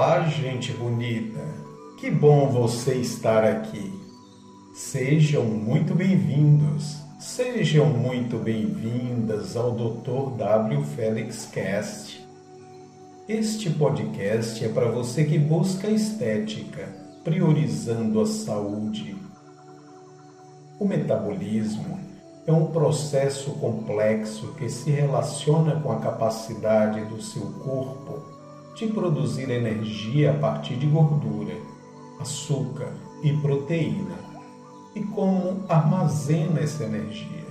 Olá, gente bonita! Que bom você estar aqui. Sejam muito bem-vindos, sejam muito bem-vindas ao Dr. W. Felix Cast. Este podcast é para você que busca estética, priorizando a saúde. O metabolismo é um processo complexo que se relaciona com a capacidade do seu corpo de produzir energia a partir de gordura, açúcar e proteína, e como armazena essa energia.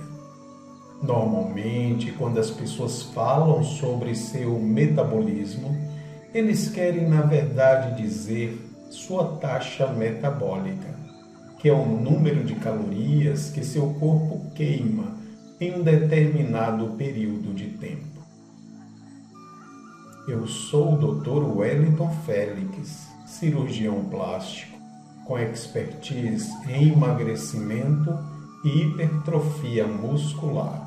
Normalmente, quando as pessoas falam sobre seu metabolismo, eles querem, na verdade, dizer sua taxa metabólica, que é o número de calorias que seu corpo queima em um determinado período de tempo. Eu sou o Dr. Wellington Félix, cirurgião plástico, com expertise em emagrecimento e hipertrofia muscular.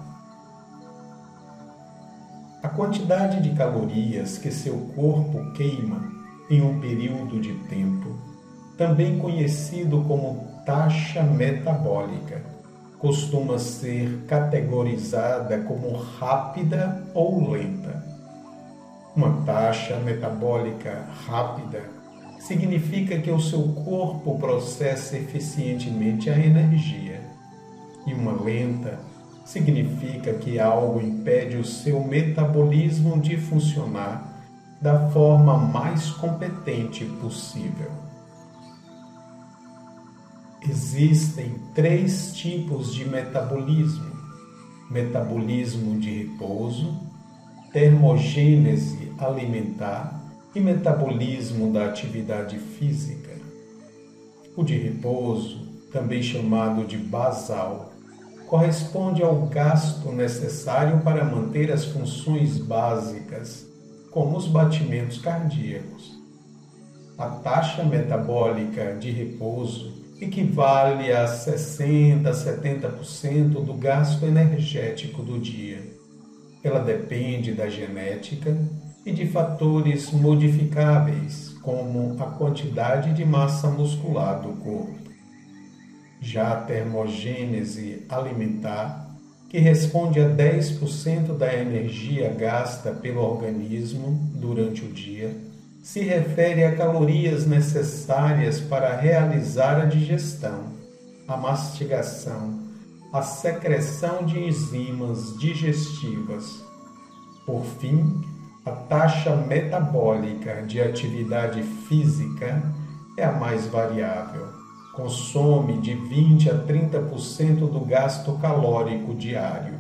A quantidade de calorias que seu corpo queima em um período de tempo, também conhecido como taxa metabólica, costuma ser categorizada como rápida ou lenta uma taxa metabólica rápida significa que o seu corpo processa eficientemente a energia, e uma lenta significa que algo impede o seu metabolismo de funcionar da forma mais competente possível. Existem três tipos de metabolismo: metabolismo de repouso, termogênese alimentar e metabolismo da atividade física. O de repouso, também chamado de basal, corresponde ao gasto necessário para manter as funções básicas, como os batimentos cardíacos. A taxa metabólica de repouso equivale a 60 a 70% do gasto energético do dia ela depende da genética e de fatores modificáveis, como a quantidade de massa muscular do corpo. Já a termogênese alimentar, que responde a 10% da energia gasta pelo organismo durante o dia, se refere a calorias necessárias para realizar a digestão, a mastigação a secreção de enzimas digestivas. Por fim, a taxa metabólica de atividade física é a mais variável. Consome de 20 a 30% do gasto calórico diário.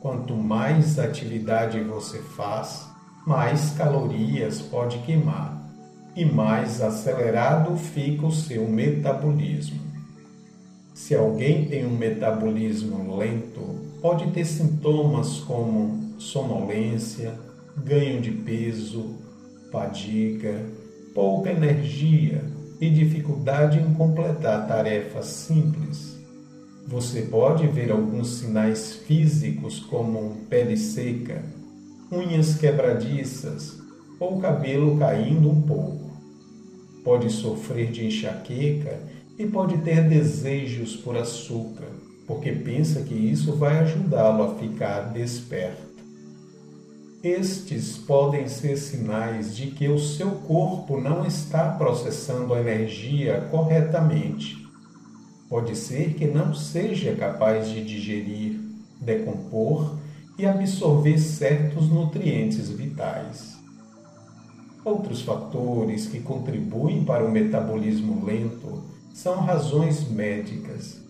Quanto mais atividade você faz, mais calorias pode queimar e mais acelerado fica o seu metabolismo. Se alguém tem um metabolismo lento, pode ter sintomas como sonolência, ganho de peso, fadiga, pouca energia e dificuldade em completar tarefas simples. Você pode ver alguns sinais físicos como pele seca, unhas quebradiças ou cabelo caindo um pouco. Pode sofrer de enxaqueca e pode ter desejos por açúcar, porque pensa que isso vai ajudá-lo a ficar desperto. Estes podem ser sinais de que o seu corpo não está processando a energia corretamente. Pode ser que não seja capaz de digerir, decompor e absorver certos nutrientes vitais. Outros fatores que contribuem para o metabolismo lento são razões médicas,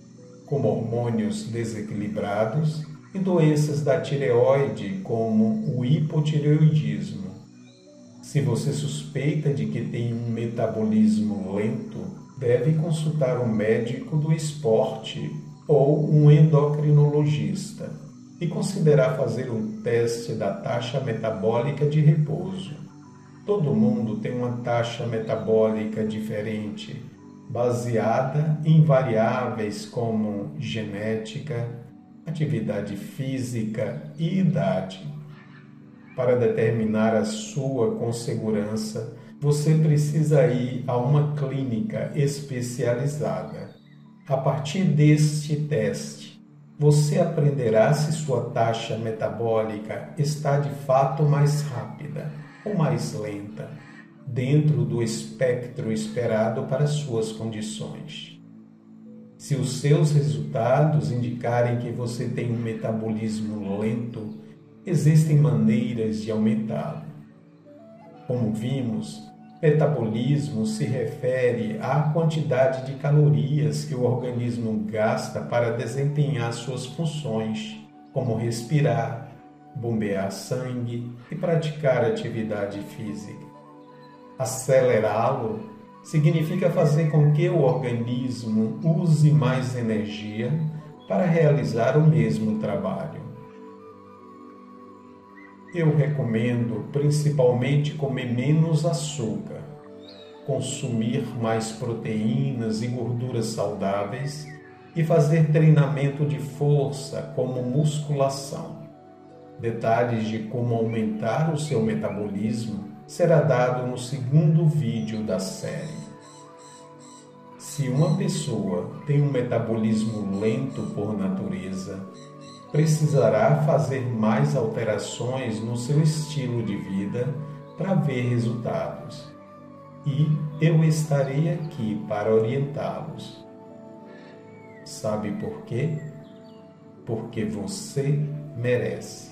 como hormônios desequilibrados e doenças da tireoide, como o hipotireoidismo. Se você suspeita de que tem um metabolismo lento, deve consultar um médico do esporte ou um endocrinologista e considerar fazer um teste da taxa metabólica de repouso. Todo mundo tem uma taxa metabólica diferente baseada em variáveis como genética, atividade física e idade. Para determinar a sua com segurança, você precisa ir a uma clínica especializada. A partir deste teste, você aprenderá se sua taxa metabólica está de fato mais rápida ou mais lenta, dentro do espectro esperado para suas condições. Se os seus resultados indicarem que você tem um metabolismo lento, existem maneiras de aumentá-lo. Como vimos, metabolismo se refere à quantidade de calorias que o organismo gasta para desempenhar suas funções, como respirar, bombear sangue e praticar atividade física. Acelerá-lo significa fazer com que o organismo use mais energia para realizar o mesmo trabalho eu recomendo principalmente comer menos açúcar, consumir mais proteínas e gorduras saudáveis e fazer treinamento de força, como musculação. Detalhes de como aumentar o seu metabolismo será dado no segundo vídeo da série. Se uma pessoa tem um metabolismo lento por natureza, precisará fazer mais alterações no seu estilo de vida para ver resultados. E eu estarei aqui para orientá-los. Sabe por quê? Porque você merece.